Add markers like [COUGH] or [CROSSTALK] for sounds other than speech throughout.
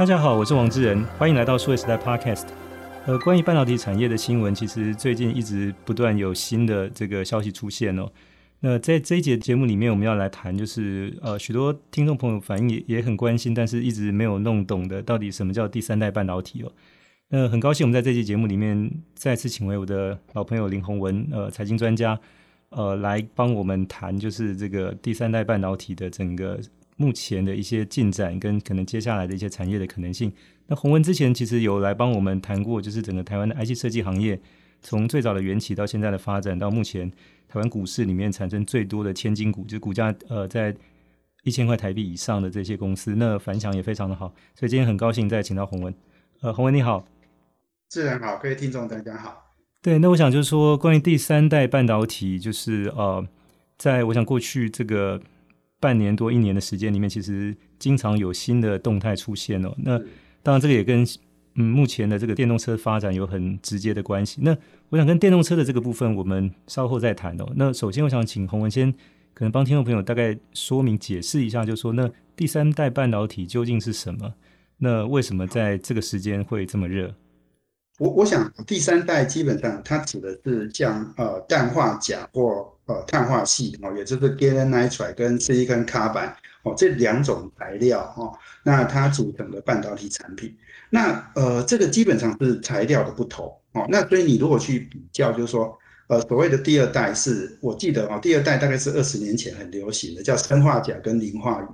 大家好，我是王志仁，欢迎来到数位时代 Podcast。呃，关于半导体产业的新闻，其实最近一直不断有新的这个消息出现哦。那在这一节节目里面，我们要来谈，就是呃，许多听众朋友反映也也很关心，但是一直没有弄懂的，到底什么叫第三代半导体哦。那很高兴我们在这期节目里面再次请回我的老朋友林宏文，呃，财经专家，呃，来帮我们谈，就是这个第三代半导体的整个。目前的一些进展跟可能接下来的一些产业的可能性。那洪文之前其实有来帮我们谈过，就是整个台湾的 IC 设计行业，从最早的缘起到现在的发展，到目前台湾股市里面产生最多的千金股，就是股价呃在一千块台币以上的这些公司，那反响也非常的好。所以今天很高兴再请到洪文。呃，洪文你好。自然好，各位听众大家好。对，那我想就是说，关于第三代半导体，就是呃，在我想过去这个。半年多一年的时间里面，其实经常有新的动态出现哦。那当然，这个也跟嗯目前的这个电动车发展有很直接的关系。那我想跟电动车的这个部分，我们稍后再谈哦。那首先，我想请洪文先可能帮听众朋友大概说明解释一下，就是说那第三代半导体究竟是什么？那为什么在这个时间会这么热？我我想第三代基本上它指的是像呃氮化镓或呃碳化矽哦，也就是 gallium nitride 跟 silicon carbide 哦这两种材料哦，那它组成的半导体产品，那呃这个基本上是材料的不同哦，那所以你如果去比较，就是说呃所谓的第二代是我记得哦，第二代大概是二十年前很流行的，叫砷化镓跟磷化锂。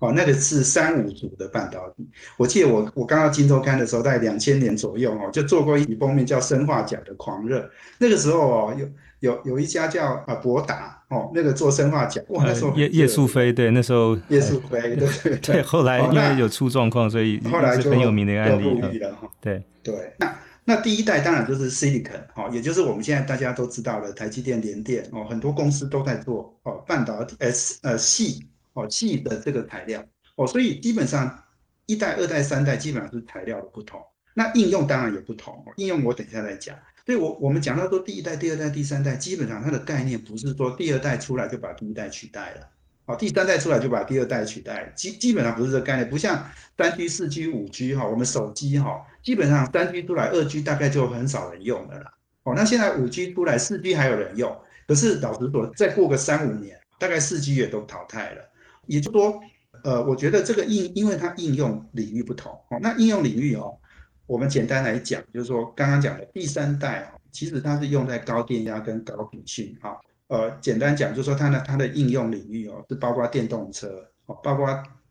哦，那个是三五族的半导体。我记得我我刚到金周刊的时候，在两千年左右哦，就做过一期封面叫《生化镓的狂热》。那个时候哦，有有有一家叫啊博达哦，那个做生化镓，哇，那时候叶叶素飞对，那时候叶素飞 [LAUGHS] 对对。后来因为有出状况，所以后来就很有名的案例了哈。对对，那那第一代当然就是 Silicon 哦，也就是我们现在大家都知道的台积电、联电哦，很多公司都在做哦半导体 S 呃矽。哦，矽的这个材料哦，所以基本上一代、二代、三代基本上是材料的不同，那应用当然也不同。应用我等一下再讲。所以我我们讲到说第一代、第二代、第三代，基本上它的概念不是说第二代出来就把第一代取代了，哦，第三代出来就把第二代取代，基基本上不是这概念，不像三 G、四 G、五 G 哈，我们手机哈，基本上三 G 出来，二 G 大概就很少人用了啦。哦，那现在五 G 出来，四 G 还有人用，可是老实说，再过个三五年，大概四 G 也都淘汰了。也就是说，呃，我觉得这个应，因为它应用领域不同哦。那应用领域哦，我们简单来讲，就是说刚刚讲的第三代哦，其实它是用在高电压跟高频讯啊。呃，简单讲就是说它的它的应用领域哦，是包括电动车哦，包括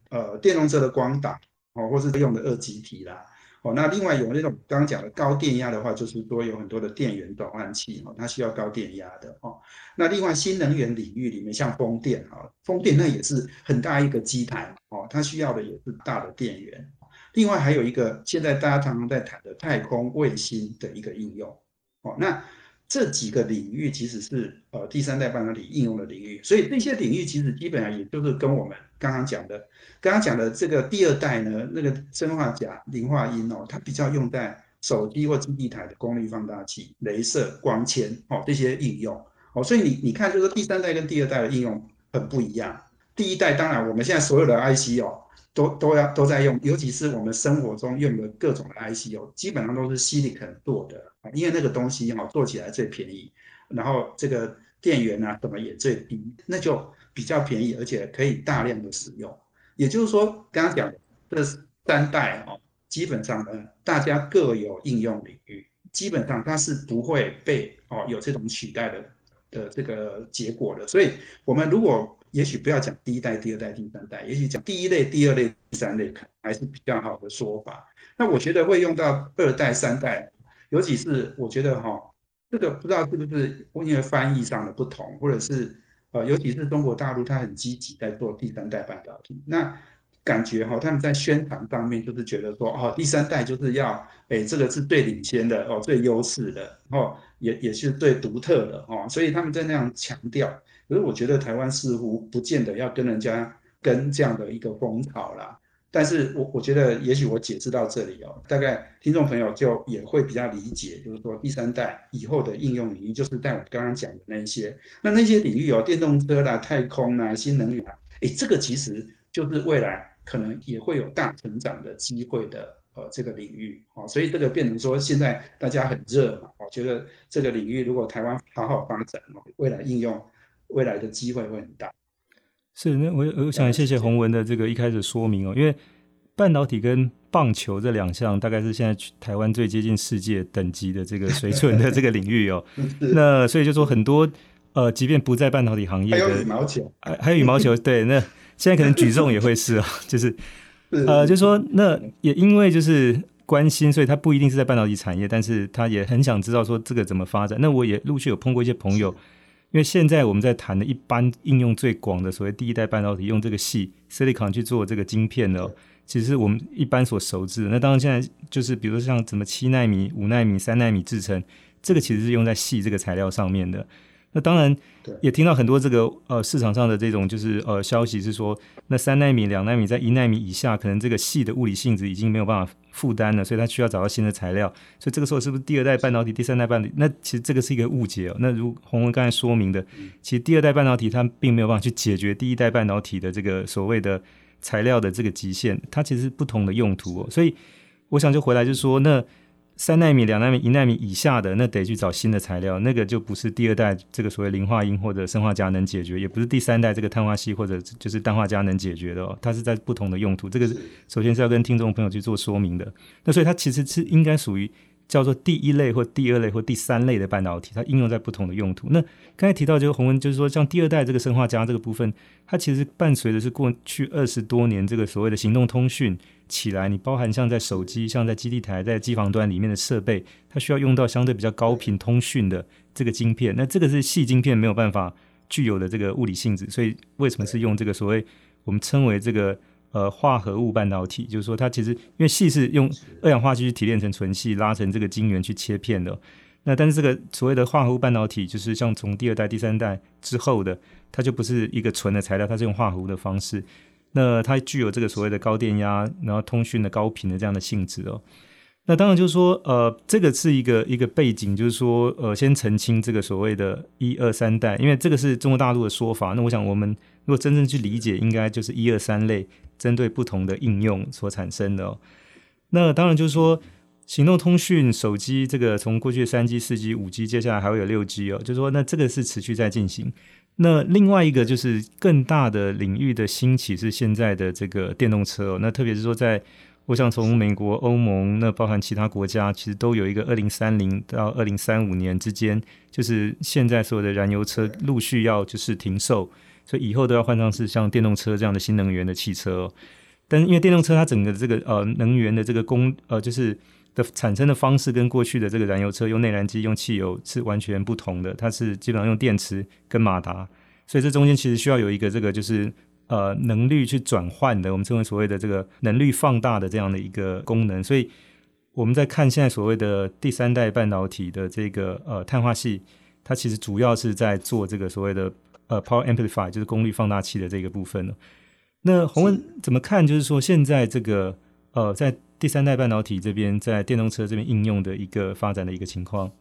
呃电动车的光导哦，或是用的二极体啦。哦，那另外有那种刚刚讲的高电压的话，就是说有很多的电源转换器哦，它需要高电压的哦。那另外新能源领域里面，像风电啊，风电那也是很大一个基台哦，它需要的也是大的电源。另外还有一个现在大家常常在谈的太空卫星的一个应用哦，那。这几个领域其实是呃第三代半导体应用的领域，所以这些领域其实基本上也就是跟我们刚刚讲的，刚刚讲的这个第二代呢，那个砷化镓、磷化銦哦，它比较用在手机或基地台的功率放大器、雷射、光纤哦这些应用哦，所以你你看就是第三代跟第二代的应用很不一样。第一代当然我们现在所有的 IC 哦。都都要都在用，尤其是我们生活中用的各种的 IC 哦，基本上都是 Silicon 做的，因为那个东西哈做起来最便宜，然后这个电源啊什么也最低，那就比较便宜，而且可以大量的使用。也就是说，刚刚讲的这三代哦，基本上呢大家各有应用领域，基本上它是不会被哦有这种取代的的这个结果的。所以，我们如果也许不要讲第一代、第二代、第三代，也许讲第一类、第二类、第三类，可能还是比较好的说法。那我觉得会用到二代、三代，尤其是我觉得哈，这个不知道是不是因为翻译上的不同，或者是呃，尤其是中国大陆，它很积极在做第三代半导体，那感觉哈，他们在宣传上面就是觉得说，哦，第三代就是要，哎，这个是最领先的哦，最优势的，哦也也是最独特的哦，所以他们在那样强调。可是我觉得台湾似乎不见得要跟人家跟这样的一个风潮啦，但是我我觉得也许我解释到这里哦，大概听众朋友就也会比较理解，就是说第三代以后的应用领域就是在我刚刚讲的那一些，那那些领域哦，电动车啦、太空啦、新能源啊，诶，这个其实就是未来可能也会有大成长的机会的呃这个领域。啊，所以这个变成说现在大家很热嘛，我觉得这个领域如果台湾好好发展，未来应用未来的机会会很大。是，那我我想谢谢洪文的这个一开始说明哦，因为半导体跟棒球这两项大概是现在台湾最接近世界等级的这个水准的 [LAUGHS] 这个领域哦，那所以就说很多呃，即便不在半导体行业的，还有羽毛球，还还有羽毛球，对那。现在可能举重也会是哦，[LAUGHS] 就是，呃，就是说，那也因为就是关心，所以他不一定是在半导体产业，但是他也很想知道说这个怎么发展。那我也陆续有碰过一些朋友，因为现在我们在谈的一般应用最广的所谓第一代半导体，用这个系 silicon 去做这个晶片的，其实是我们一般所熟知的。那当然现在就是比如说像什么七纳米、五纳米、三纳米制程，这个其实是用在细这个材料上面的。那当然，也听到很多这个呃市场上的这种就是呃消息是说，那三纳米、两纳米在一纳米以下，可能这个细的物理性质已经没有办法负担了，所以它需要找到新的材料。所以这个时候是不是第二代半导体、第三代半导体？那其实这个是一个误解哦。那如洪文刚才说明的，其实第二代半导体它并没有办法去解决第一代半导体的这个所谓的材料的这个极限，它其实是不同的用途哦。所以我想就回来就是说那。三纳米、两纳米、一纳米以下的，那得去找新的材料，那个就不是第二代这个所谓磷化铟或者砷化镓能解决，也不是第三代这个碳化锡或者就是氮化镓能解决的哦，它是在不同的用途。这个是首先是要跟听众朋友去做说明的。那所以它其实是应该属于叫做第一类或第二类或第三类的半导体，它应用在不同的用途。那刚才提到这个洪文，就是说像第二代这个砷化镓这个部分，它其实伴随的是过去二十多年这个所谓的行动通讯。起来，你包含像在手机、像在基地台、在机房端里面的设备，它需要用到相对比较高频通讯的这个晶片。那这个是细晶片没有办法具有的这个物理性质，所以为什么是用这个所谓我们称为这个呃化合物半导体？就是说它其实因为细是用二氧化硅去提炼成纯细，拉成这个晶圆去切片的。那但是这个所谓的化合物半导体，就是像从第二代、第三代之后的，它就不是一个纯的材料，它是用化合物的方式。那它具有这个所谓的高电压，然后通讯的高频的这样的性质哦。那当然就是说，呃，这个是一个一个背景，就是说，呃，先澄清这个所谓的一二三代，因为这个是中国大陆的说法。那我想，我们如果真正去理解，应该就是一二三类，针对不同的应用所产生的哦。那当然就是说，行动通讯、手机这个从过去的三 G、四 G、五 G，接下来还会有六 G 哦，就是说，那这个是持续在进行。那另外一个就是更大的领域的兴起是现在的这个电动车哦，那特别是说在，我想从美国、欧盟，那包含其他国家，其实都有一个二零三零到二零三五年之间，就是现在所有的燃油车陆续要就是停售，所以以后都要换上是像电动车这样的新能源的汽车哦。但是因为电动车它整个这个呃能源的这个供呃就是。的产生的方式跟过去的这个燃油车用内燃机用汽油是完全不同的，它是基本上用电池跟马达，所以这中间其实需要有一个这个就是呃能率去转换的，我们称为所谓的这个能率放大的这样的一个功能。所以我们在看现在所谓的第三代半导体的这个呃碳化系，它其实主要是在做这个所谓的呃 power amplifier，就是功率放大器的这个部分。那洪文怎么看？就是说现在这个呃在第三代半导体这边在电动车这边应用的一个发展的一个情况，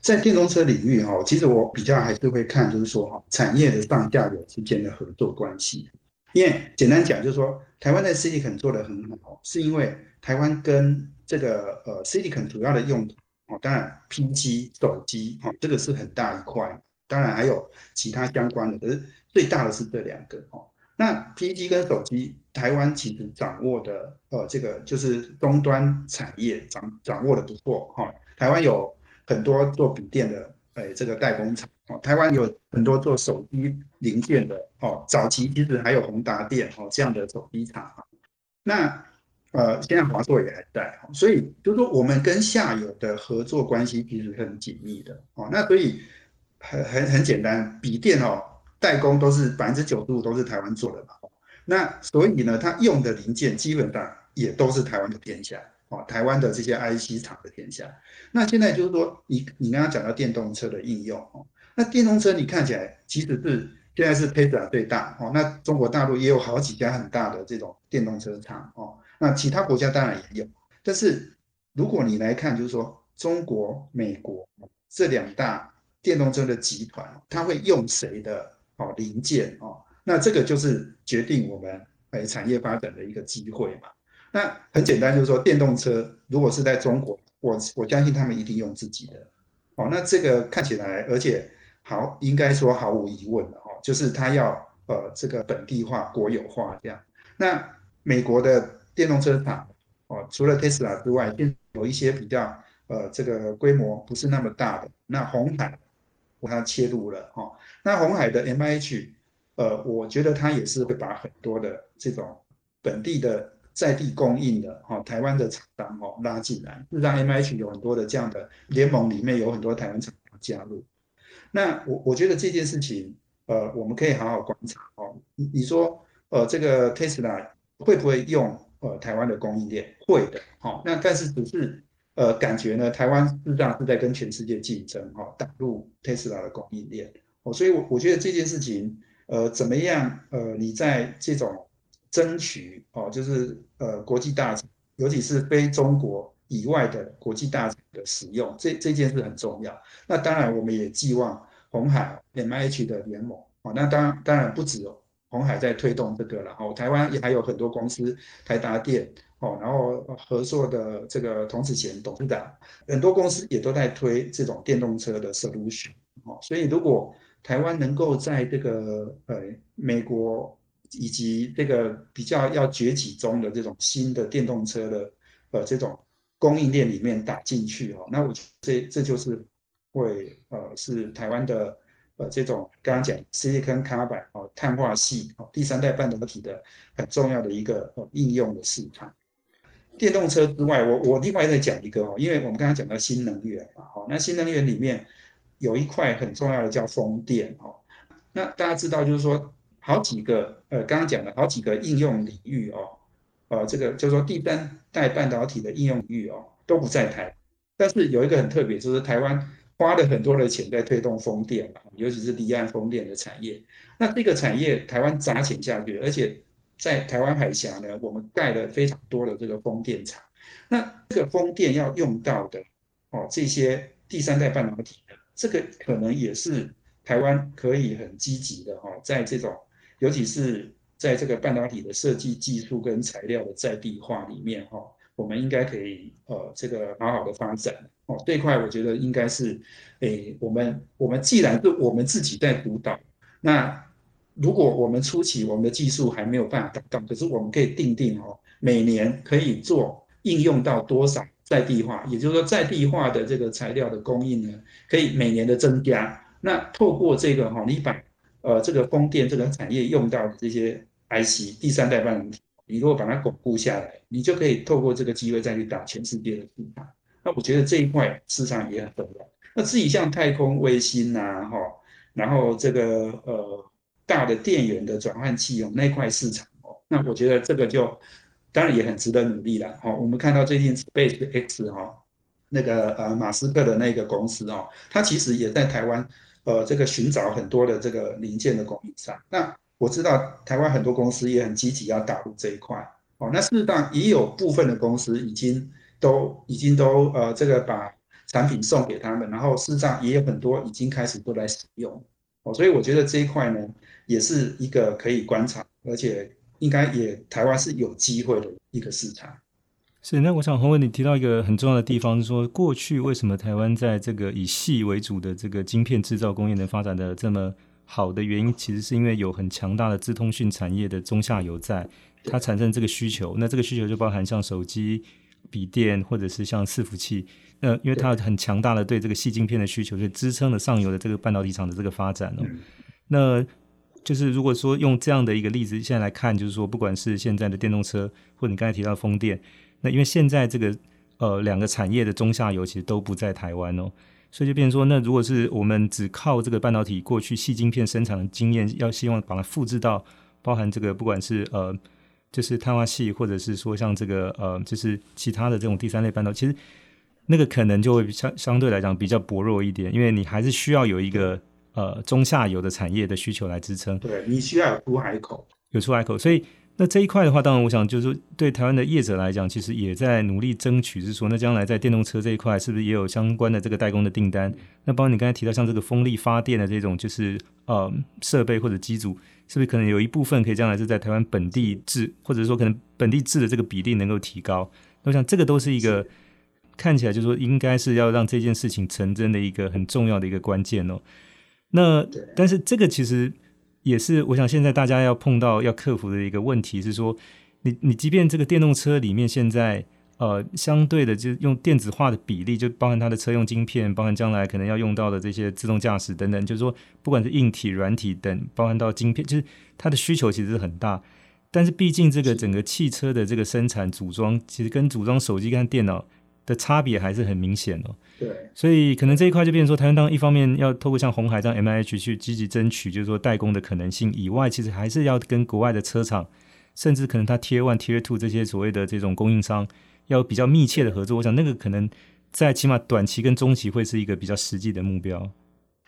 在电动车领域哈，其实我比较还是会看，就是说哈，产业的上下游之间的合作关系。因为简单讲，就是说台湾的 Silicon 做得很好，是因为台湾跟这个呃 Silicon 主要的用途哦，当然 PC 手机哈，这个是很大一块，当然还有其他相关的，可是最大的是这两个哦。那 PC 跟手机，台湾其实掌握的，呃，这个就是终端产业掌掌握的不错哈。台湾有很多做笔电的，哎，这个代工厂哦。台湾有很多做手机零件的哦。早期其实还有宏达电哦这样的手机厂。那呃，现在华硕也还在，所以就是说我们跟下游的合作关系其实很紧密的哦。那所以很很很简单，笔电哦。代工都是百分之九十五都是台湾做的嘛，那所以呢，它用的零件基本上也都是台湾的天下哦，台湾的这些 IC 厂的天下。那现在就是说，你你刚刚讲到电动车的应用哦，那电动车你看起来其实是现在是 Tesla 最大哦，那中国大陆也有好几家很大的这种电动车厂哦，那其他国家当然也有，但是如果你来看，就是说中国、美国这两大电动车的集团，它会用谁的？哦，零件哦，那这个就是决定我们诶产业发展的一个机会嘛。那很简单，就是说电动车如果是在中国，我我相信他们一定用自己的。哦，那这个看起来，而且好，应该说毫无疑问的哦，就是它要呃这个本地化、国有化这样。那美国的电动车厂哦，除了 Tesla 之外，有一些比较呃这个规模不是那么大的，那红海它切入了哈、哦。那鸿海的 MIH，呃，我觉得它也是会把很多的这种本地的。在地供应的哈，台湾的厂商哦拉进来，让 MIH 有很多的这样的联盟，里面有很多台湾厂商加入。那我我觉得这件事情，呃，我们可以好好观察哦。你你说，呃，这个 Tesla 会不会用呃台湾的供应链？会的，哈。那但是只是呃感觉呢，台湾事实上是在跟全世界竞争哈，打入 Tesla 的供应链。所以我我觉得这件事情，呃，怎么样？呃，你在这种。争取哦，就是呃国际大，尤其是非中国以外的国际大厂的使用，这这件事很重要。那当然，我们也寄望红海 MIH 的联盟哦。那当当然不止红海在推动这个了哦，台湾也还有很多公司，台达电哦，然后合作的这个童子贤董事长，很多公司也都在推这种电动车的 solution 哦。所以如果台湾能够在这个呃美国。以及这个比较要崛起中的这种新的电动车的呃这种供应链里面打进去哈，那我觉得这这就是会呃是台湾的呃这种刚刚讲 Silicon Carbide 哦碳化矽哦第三代半导体的很重要的一个呃应用的市场。电动车之外，我我另外再讲一个哦，因为我们刚刚讲到新能源嘛，好，那新能源里面有一块很重要的叫风电哦，那大家知道就是说。好几个呃，刚刚讲的好几个应用领域哦，呃，这个就是说第三代半导体的应用领域哦，都不在台。但是有一个很特别，就是台湾花了很多的钱在推动风电，尤其是离岸风电的产业。那这个产业台湾砸钱下去，而且在台湾海峡呢，我们盖了非常多的这个风电场。那这个风电要用到的哦，这些第三代半导体，这个可能也是台湾可以很积极的哈，在这种。尤其是在这个半导体的设计技术跟材料的在地化里面，哈，我们应该可以呃这个好好的发展哦。这一块我觉得应该是，诶，我们我们既然是我们自己在主导，那如果我们初期我们的技术还没有办法达到，可是我们可以定定哦，每年可以做应用到多少在地化，也就是说在地化的这个材料的供应呢，可以每年的增加。那透过这个哈，你把呃，这个风电这个产业用到的这些 IC 第三代半导体，你如果把它巩固下来，你就可以透过这个机会再去打全世界的市场。那我觉得这一块市场也很重要。那至于像太空卫星呐，哈，然后这个呃大的电源的转换器哦，那块市场哦，那我觉得这个就当然也很值得努力了。哈，我们看到最近 SpaceX 哈，那个呃马斯克的那个公司哦，它其实也在台湾。呃，这个寻找很多的这个零件的供应商。那我知道台湾很多公司也很积极要打入这一块。哦，那事实上也有部分的公司已经都已经都呃这个把产品送给他们，然后事实上也有很多已经开始都来使用。哦，所以我觉得这一块呢也是一个可以观察，而且应该也台湾是有机会的一个市场。是，那我想洪文，你提到一个很重要的地方，是说过去为什么台湾在这个以矽为主的这个晶片制造工业能发展的这么好的原因，其实是因为有很强大的资通讯产业的中下游在，它产生这个需求。那这个需求就包含像手机、笔电，或者是像伺服器。那因为它有很强大的对这个细晶片的需求，就支撑了上游的这个半导体厂的这个发展哦。那就是如果说用这样的一个例子现在来看，就是说不管是现在的电动车，或者你刚才提到风电。那因为现在这个呃两个产业的中下游其实都不在台湾哦，所以就变说，那如果是我们只靠这个半导体过去细晶片生产的经验，要希望把它复制到包含这个不管是呃就是碳化矽，或者是说像这个呃就是其他的这种第三类半导体，其实那个可能就会相相对来讲比较薄弱一点，因为你还是需要有一个呃中下游的产业的需求来支撑。对，你需要有出海口，有出海口，所以。那这一块的话，当然我想就是说，对台湾的业者来讲，其实也在努力争取，是说那将来在电动车这一块，是不是也有相关的这个代工的订单？那包括你刚才提到像这个风力发电的这种，就是呃设备或者机组，是不是可能有一部分可以将来是在台湾本地制，或者说可能本地制的这个比例能够提高？我想这个都是一个看起来就是说应该是要让这件事情成真的一个很重要的一个关键哦。那但是这个其实。也是，我想现在大家要碰到要克服的一个问题是说，你你即便这个电动车里面现在呃相对的就用电子化的比例，就包含它的车用晶片，包含将来可能要用到的这些自动驾驶等等，就是说不管是硬体、软体等，包含到晶片，就是它的需求其实是很大。但是毕竟这个整个汽车的这个生产组装，其实跟组装手机跟电脑的差别还是很明显哦。对，所以可能这一块就变成说，台湾当一方面要透过像红海这样 M I H 去积极争取，就是说代工的可能性以外，其实还是要跟国外的车厂，甚至可能它 Tier One、Tier Two 这些所谓的这种供应商，要比较密切的合作。我想那个可能在起码短期跟中期会是一个比较实际的目标。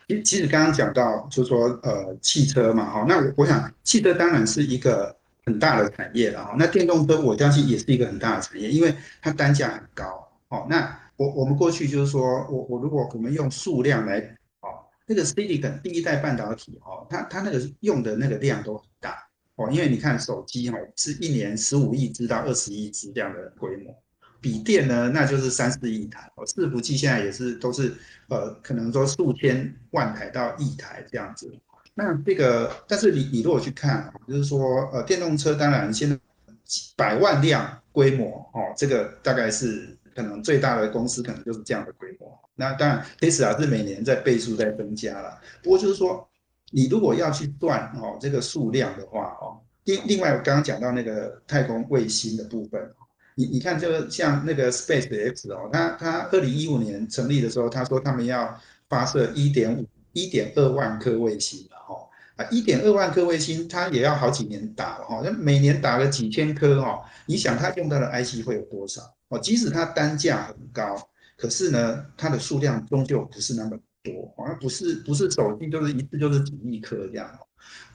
其其实刚刚讲到，就是说呃汽车嘛，哈，那我我想汽车当然是一个很大的产业了哈。那电动车我相信也是一个很大的产业，因为它单价很高，哦，那。我我们过去就是说，我我如果我们用数量来，哦，那个 Silicon 第一代半导体，哦，它它那个用的那个量都很大，哦，因为你看手机，哈，是一年十五亿只到二十亿只这样的规模，笔电呢，那就是三四亿台，哦，伺服器现在也是都是，呃，可能说数千万台到亿台这样子。那这个，但是你你如果去看，就是说，呃，电动车当然现在几百万辆规模，哦，这个大概是。可能最大的公司可能就是这样的规模。那当然，Tesla 是每年在倍数在增加了。不过就是说，你如果要去算哦这个数量的话哦，另另外我刚刚讲到那个太空卫星的部分，你你看这个像那个 SpaceX 哦，它它二零一五年成立的时候，他说他们要发射一点五一点二万颗卫星了哈啊，一点二万颗卫星，它也要好几年打了哈，那每年打了几千颗哦，你想它用到的 IC 会有多少？哦，即使它单价很高，可是呢，它的数量终究不是那么多，好像不是不是手机就是一次就是几亿颗这样。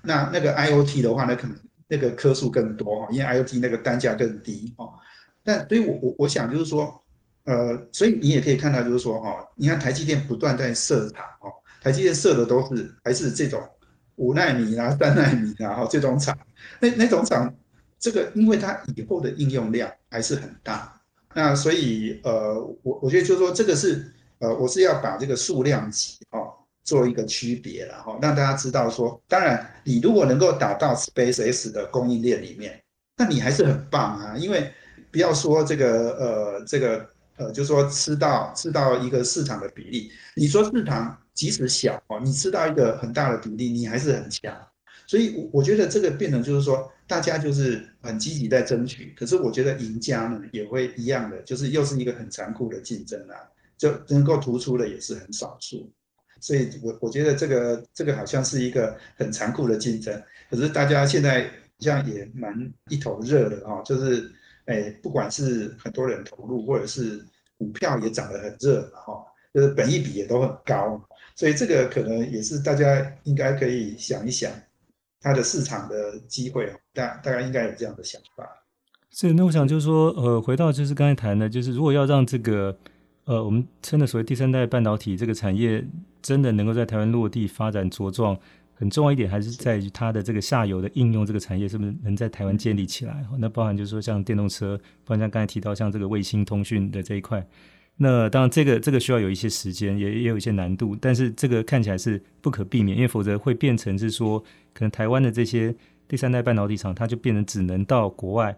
那那个 IoT 的话呢，可能那个颗数更多哈，因为 IoT 那个单价更低哦。但所以我我我想就是说，呃，所以你也可以看到就是说哈，你看台积电不断在设厂哦，台积电设的都是还是这种五纳米啊、三纳米啊，哈这种厂，那那种厂，这个因为它以后的应用量还是很大。那所以，呃，我我觉得就是说，这个是，呃，我是要把这个数量级哦做一个区别了哈，让大家知道说，当然，你如果能够打到 SpaceX 的供应链里面，那你还是很棒啊，因为不要说这个，呃，这个，呃，就是说吃到吃到一个市场的比例，你说市场即使小哦，你吃到一个很大的比例，你还是很强。所以，我我觉得这个变成就是说，大家就是很积极在争取。可是，我觉得赢家呢也会一样的，就是又是一个很残酷的竞争啊，就能够突出的也是很少数。所以我我觉得这个这个好像是一个很残酷的竞争。可是大家现在好像也蛮一头热的哈，就是哎，不管是很多人投入，或者是股票也涨得很热哈，就是本益比也都很高。所以这个可能也是大家应该可以想一想。它的市场的机会，大大概应该有这样的想法。是，那我想就是说，呃，回到就是刚才谈的，就是如果要让这个，呃，我们称的所谓第三代半导体这个产业真的能够在台湾落地发展茁壮，很重要一点还是在于它的这个下游的应用，这个产业是不是能在台湾建立起来？那包含就是说像电动车，包含像刚才提到像这个卫星通讯的这一块。那当然，这个这个需要有一些时间，也也有一些难度，但是这个看起来是不可避免，因为否则会变成是说，可能台湾的这些第三代半导体厂，它就变成只能到国外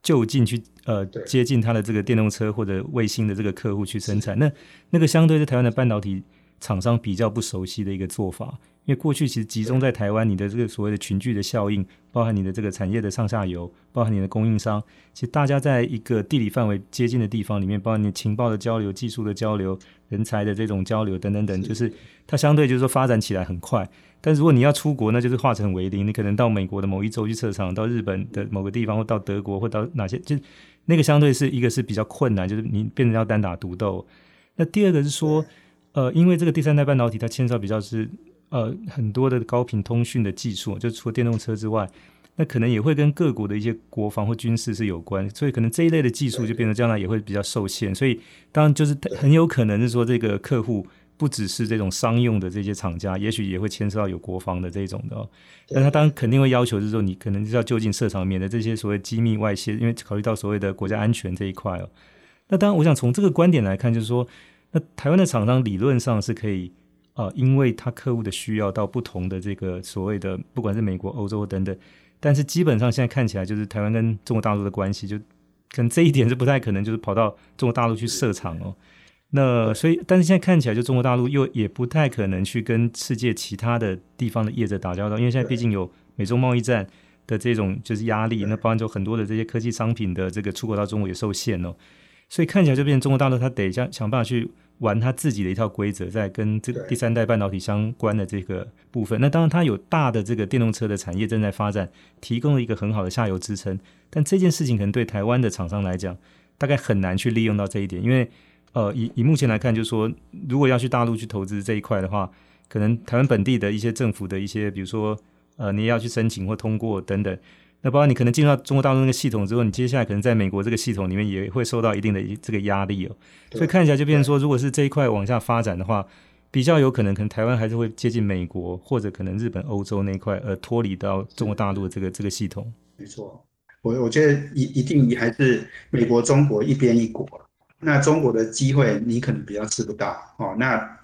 就近去呃接近它的这个电动车或者卫星的这个客户去生产。那那个相对在台湾的半导体厂商比较不熟悉的一个做法。因为过去其实集中在台湾，你的这个所谓的群聚的效应，包含你的这个产业的上下游，包含你的供应商，其实大家在一个地理范围接近的地方里面，包含你情报的交流、技术的交流、人才的这种交流等等等，就是它相对就是说发展起来很快。但如果你要出国，那就是化成为零，你可能到美国的某一州去设厂，到日本的某个地方，或到德国，或到哪些，就那个相对是一个是比较困难，就是你变成要单打独斗。那第二个是说，呃，因为这个第三代半导体它牵涉比较是。呃，很多的高频通讯的技术，就除了电动车之外，那可能也会跟各国的一些国防或军事是有关，所以可能这一类的技术就变得将来也会比较受限。所以当然就是很有可能是说，这个客户不只是这种商用的这些厂家，也许也会牵涉到有国防的这种的哦。但他当然肯定会要求是说，你可能是要就近设厂，免得这些所谓机密外泄，因为考虑到所谓的国家安全这一块哦。那当然，我想从这个观点来看，就是说，那台湾的厂商理论上是可以。啊、呃，因为他客户的需要到不同的这个所谓的，不管是美国、欧洲等等，但是基本上现在看起来就是台湾跟中国大陆的关系，就可能这一点是不太可能，就是跑到中国大陆去设厂哦。那所以，但是现在看起来，就中国大陆又也不太可能去跟世界其他的地方的业者打交道，因为现在毕竟有美中贸易战的这种就是压力，那包含就很多的这些科技商品的这个出口到中国也受限哦。所以看起来就变成中国大陆，他得想想办法去。玩他自己的一套规则，在跟这第三代半导体相关的这个部分，那当然它有大的这个电动车的产业正在发展，提供了一个很好的下游支撑。但这件事情可能对台湾的厂商来讲，大概很难去利用到这一点，因为呃，以以目前来看，就是说，如果要去大陆去投资这一块的话，可能台湾本地的一些政府的一些，比如说呃，你也要去申请或通过等等。那包括你可能进入到中国大陆那个系统之后，你接下来可能在美国这个系统里面也会受到一定的这个压力哦。所以看起来就变成说，如果是这一块往下发展的话，比较有可能，可能台湾还是会接近美国或者可能日本、欧洲那一块，而脱离到中国大陆的这个这个系统。没错，我我觉得一一定还是美国、中国一边一国。那中国的机会你可能比较吃不到哦。那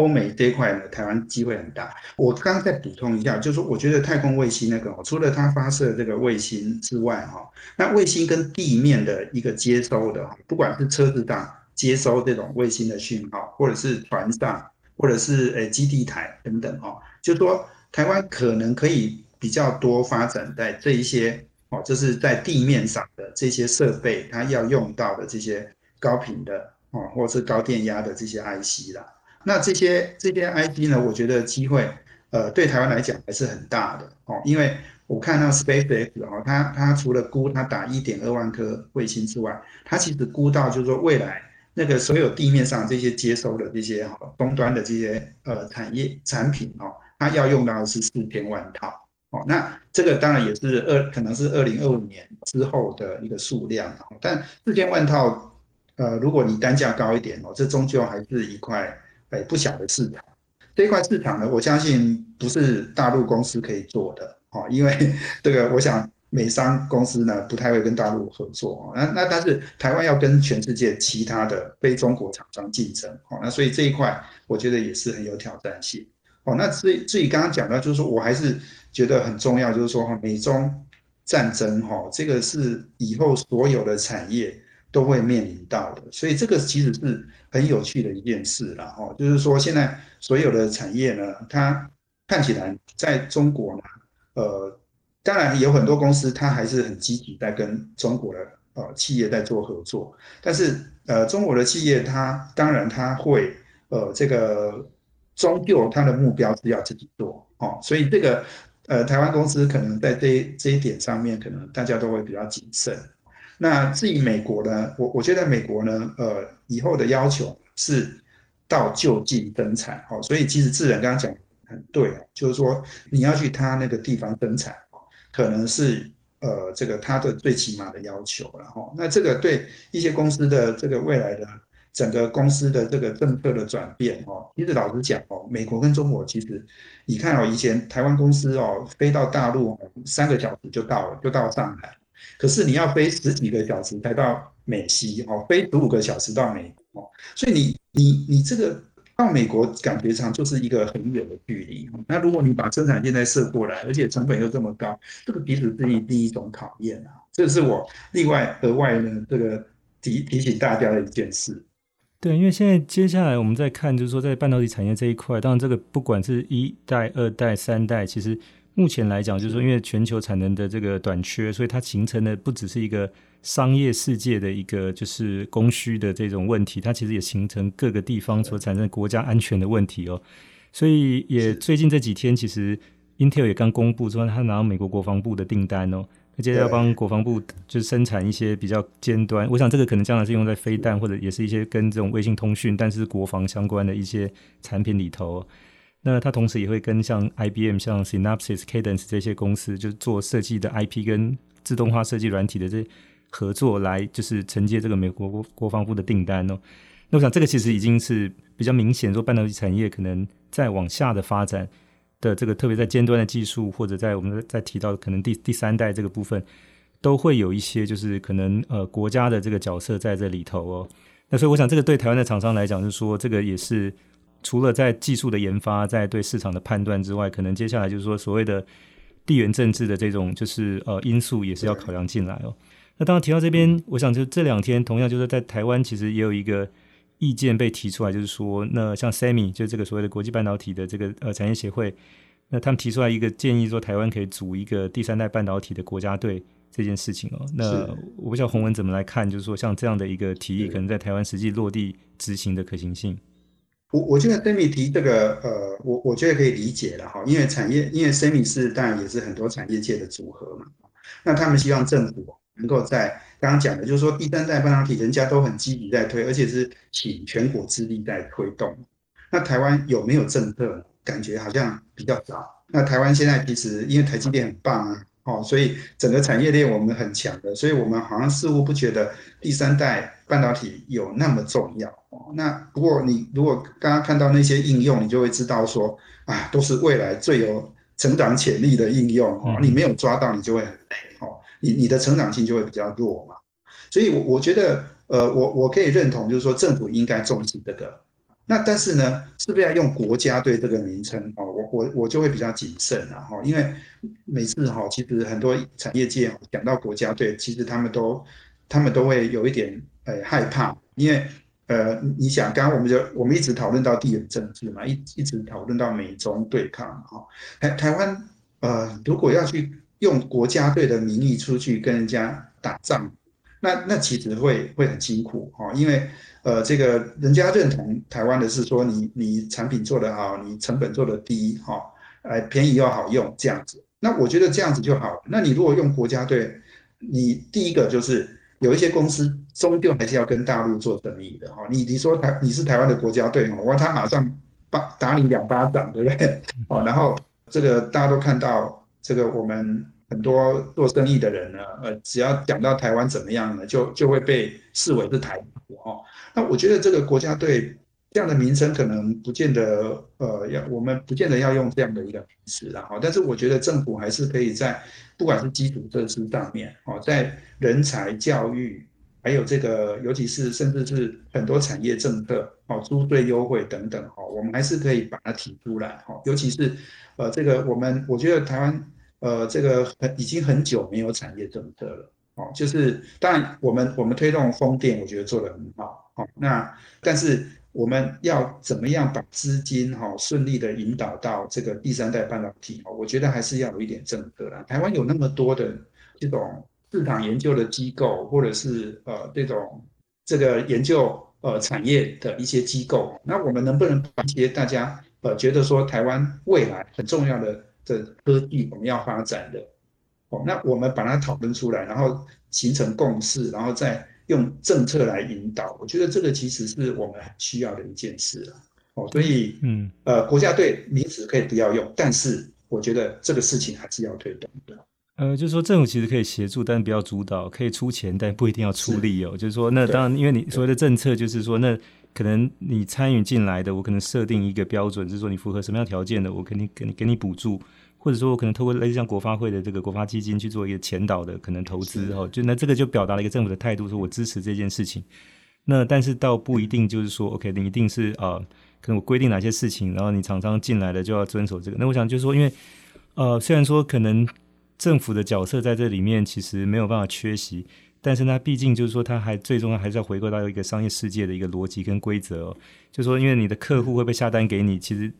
欧美这一块呢，台湾机会很大。我刚刚再补充一下，就是说，我觉得太空卫星那个，除了它发射这个卫星之外，哈，那卫星跟地面的一个接收的，不管是车子上接收这种卫星的讯号，或者是船上，或者是诶基地台等等，哈，就说台湾可能可以比较多发展在这一些，哦，就是在地面上的这些设备，它要用到的这些高频的，哦，或者是高电压的这些 IC 啦。那这些这些 IC 呢，我觉得机会，呃，对台湾来讲还是很大的哦，因为我看到 SpaceX 哦，它它除了估它打一点二万颗卫星之外，它其实估到就是说未来那个所有地面上这些接收的这些哈终端的这些呃产业产品哦，它要用到的是四千万套哦，那这个当然也是二可能是二零二五年之后的一个数量，但四千万套，呃，如果你单价高一点哦，这终究还是一块。哎，不小的市场，这一块市场呢，我相信不是大陆公司可以做的哦，因为这个，我想美商公司呢不太会跟大陆合作哦。那那但是台湾要跟全世界其他的非中国厂商竞争哦，那所以这一块我觉得也是很有挑战性哦。那至于至于刚刚讲到，就是说我还是觉得很重要，就是说哈，美中战争哈，这个是以后所有的产业。都会面临到的，所以这个其实是很有趣的一件事了哈。就是说，现在所有的产业呢，它看起来在中国呢，呃，当然有很多公司它还是很积极在跟中国的呃企业在做合作，但是呃，中国的企业它当然它会呃这个终究它的目标是要自己做哦，所以这个呃台湾公司可能在这这一点上面，可能大家都会比较谨慎。那至于美国呢，我我觉得美国呢，呃，以后的要求是到就近生产，哦，所以其实智仁刚刚讲很对，就是说你要去他那个地方生产，可能是呃这个他的最起码的要求然后。那这个对一些公司的这个未来的整个公司的这个政策的转变，哦，其实老实讲，哦，美国跟中国其实你看哦，以前台湾公司哦飞到大陆三个小时就到了，就到上海。可是你要飞十几个小时才到美西哦，飞十五个小时到美国哦，所以你你你这个到美国感觉上就是一个很远的距离。那如果你把生产线再设过来，而且成本又这么高，这个其实是第一种考验啊。这是我另外额外的这个提提醒大家的一件事。对，因为现在接下来我们在看，就是说在半导体产业这一块，当然这个不管是一代、二代、三代，其实。目前来讲，就是说，因为全球产能的这个短缺，所以它形成的不只是一个商业世界的一个就是供需的这种问题，它其实也形成各个地方所产生国家安全的问题哦。所以也最近这几天，其实 Intel 也刚公布说，他拿到美国国防部的订单哦，而且要帮国防部就是生产一些比较尖端，我想这个可能将来是用在飞弹或者也是一些跟这种卫星通讯，但是国防相关的一些产品里头。那它同时也会跟像 IBM、像 Synopsys、Cadence 这些公司，就是做设计的 IP 跟自动化设计软体的这合作，来就是承接这个美国国国防部的订单哦。那我想这个其实已经是比较明显，说半导体产业可能再往下的发展的这个，特别在尖端的技术，或者在我们在提到可能第第三代这个部分，都会有一些就是可能呃国家的这个角色在这里头哦。那所以我想这个对台湾的厂商来讲，就是说这个也是。除了在技术的研发，在对市场的判断之外，可能接下来就是说所谓的地缘政治的这种就是呃因素也是要考量进来哦。那当然提到这边，我想就这两天同样就是在台湾，其实也有一个意见被提出来，就是说那像 SEMI 就这个所谓的国际半导体的这个呃产业协会，那他们提出来一个建议，说台湾可以组一个第三代半导体的国家队这件事情哦。那我不知道洪文怎么来看，就是说像这样的一个提议，可能在台湾实际落地执行的可行性。我我觉得 SEMI 提这个，呃，我我觉得可以理解了哈，因为产业，因为 SEMI 是当然也是很多产业界的组合嘛，那他们希望政府能够在刚刚讲的，就是说第三代半导体人家都很积极在推，而且是请全国之力在推动。那台湾有没有政策？感觉好像比较少。那台湾现在其实因为台积电很棒啊。哦，所以整个产业链我们很强的，所以我们好像似乎不觉得第三代半导体有那么重要。哦，那不过你如果刚刚看到那些应用，你就会知道说啊，都是未来最有成长潜力的应用。哦，你没有抓到，你就会很累。哦，你你的成长性就会比较弱嘛。所以，我我觉得，呃，我我可以认同，就是说政府应该重视这个。那但是呢，是不是要用国家队这个名称？哦，我我我就会比较谨慎了哈，因为每次哈，其实很多产业界讲到国家队，其实他们都他们都会有一点呃害怕，因为呃，你想刚刚我们就我们一直讨论到地缘政治嘛，一一直讨论到美中对抗哈，台台湾呃，如果要去用国家队的名义出去跟人家打仗，那那其实会会很辛苦哈，因为。呃，这个人家认同台湾的是说你你产品做得好，你成本做得低，哈、哦，哎，便宜又好用这样子。那我觉得这样子就好。那你如果用国家队，你第一个就是有一些公司终究还是要跟大陆做生意的，哈、哦。你你说台你是台湾的国家队，我他马上巴打你两巴掌，对不对？[LAUGHS] 哦，然后这个大家都看到这个我们。很多做生意的人呢，呃，只要讲到台湾怎么样呢，就就会被视为是台独哦。那我觉得这个国家队这样的名称可能不见得，呃，要我们不见得要用这样的一个名词了哈。但是我觉得政府还是可以在不管是基础设施上面哦，在人才教育，还有这个尤其是甚至是很多产业政策哦，租税优惠等等哈，我们还是可以把它提出来哈。尤其是呃，这个我们我觉得台湾。呃，这个很已经很久没有产业政策了，哦，就是当然我们我们推动风电，我觉得做得很好，哦，那但是我们要怎么样把资金哈顺利的引导到这个第三代半导体，哦，我觉得还是要有一点政策啦。台湾有那么多的这种市场研究的机构，或者是呃这种这个研究呃产业的一些机构，那我们能不能把一些大家呃觉得说台湾未来很重要的？的科技我们要发展的，哦，那我们把它讨论出来，然后形成共识，然后再用政策来引导。我觉得这个其实是我们很需要的一件事了，哦，所以，嗯，呃，国家队名词可以不要用，但是我觉得这个事情还是要推动的。呃，就是说政府其实可以协助，但不要主导，可以出钱，但不一定要出力哦。是就是说，那当然，因为你所谓的政策，就是说，那可能你参与进来的，我可能设定一个标准，就是说你符合什么样条件的，我肯定给你给你补助。或者说，我可能透过类似像国发会的这个国发基金去做一个前导的可能投资哈，就那这个就表达了一个政府的态度，说我支持这件事情。那但是倒不一定就是说，OK，你一定是呃，可能我规定哪些事情，然后你厂商进来了就要遵守这个。那我想就是说，因为呃，虽然说可能政府的角色在这里面其实没有办法缺席，但是呢，毕竟就是说，它还最重要还是要回归到一个商业世界的一个逻辑跟规则哦。就是说，因为你的客户会不会下单给你，其实。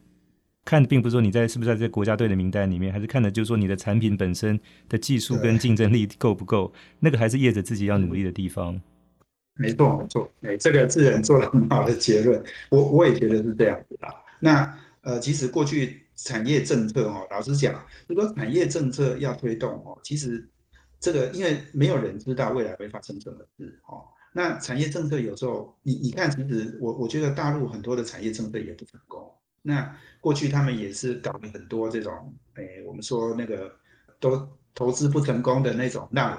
看的并不是说你在是不是在这国家队的名单里面，还是看的就是说你的产品本身的技术跟竞争力够不够，那个还是业者自己要努力的地方。没错，没错，哎，这个智仁做了很好的结论，我我也觉得是这样子的。那呃，其实过去产业政策哦，老实讲，如果产业政策要推动哦，其实这个因为没有人知道未来会发生什么事哦。那产业政策有时候你你看，其实我我觉得大陆很多的产业政策也不成功。那过去他们也是搞了很多这种，哎，我们说那个都投资不成功的那种烂尾。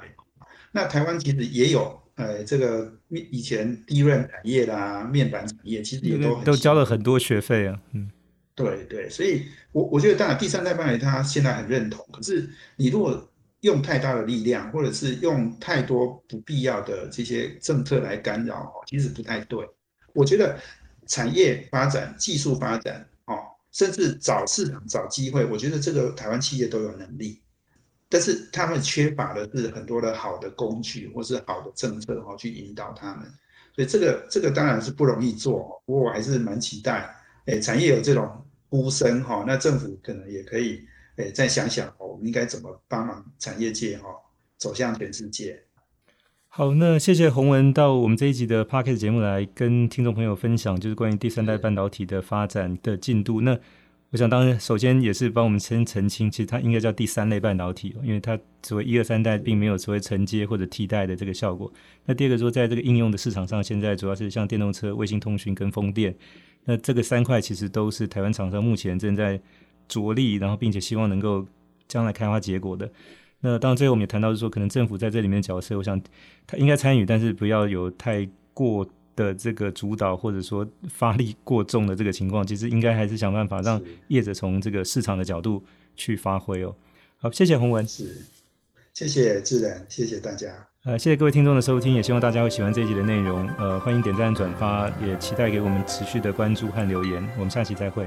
那台湾其实也有，呃，这个以前低润产业啦、面板产业，其实也都都交了很多学费啊。嗯，对对，所以我我觉得当然第三代半导体他现在很认同，可是你如果用太大的力量，或者是用太多不必要的这些政策来干扰，其实不太对。我觉得产业发展、技术发展，哦，甚至找市场、找机会，我觉得这个台湾企业都有能力，但是他们缺乏的是很多的好的工具或是好的政策，哦，去引导他们。所以这个这个当然是不容易做，不过我还是蛮期待，哎，产业有这种呼声，哈，那政府可能也可以。哎，再想想哦，我们应该怎么帮忙产业界哈走向全世界？好，那谢谢洪文到我们这一集的 Podcast 节目来跟听众朋友分享，就是关于第三代半导体的发展的进度。那我想，当然首先也是帮我们先澄清，其实它应该叫第三类半导体，因为它所谓一二三代并没有所谓承接或者替代的这个效果。那第二个说，在这个应用的市场上，现在主要是像电动车、卫星通讯跟风电，那这个三块其实都是台湾厂商目前正在。着力，然后并且希望能够将来开花结果的。那当然，最后我们也谈到是说，可能政府在这里面的角色，我想他应该参与，但是不要有太过的这个主导，或者说发力过重的这个情况。其实应该还是想办法让业者从这个市场的角度去发挥哦。好，谢谢洪文，是，谢谢自然，谢谢大家。呃，谢谢各位听众的收听，也希望大家会喜欢这一集的内容。呃，欢迎点赞转发，也期待给我们持续的关注和留言。我们下期再会。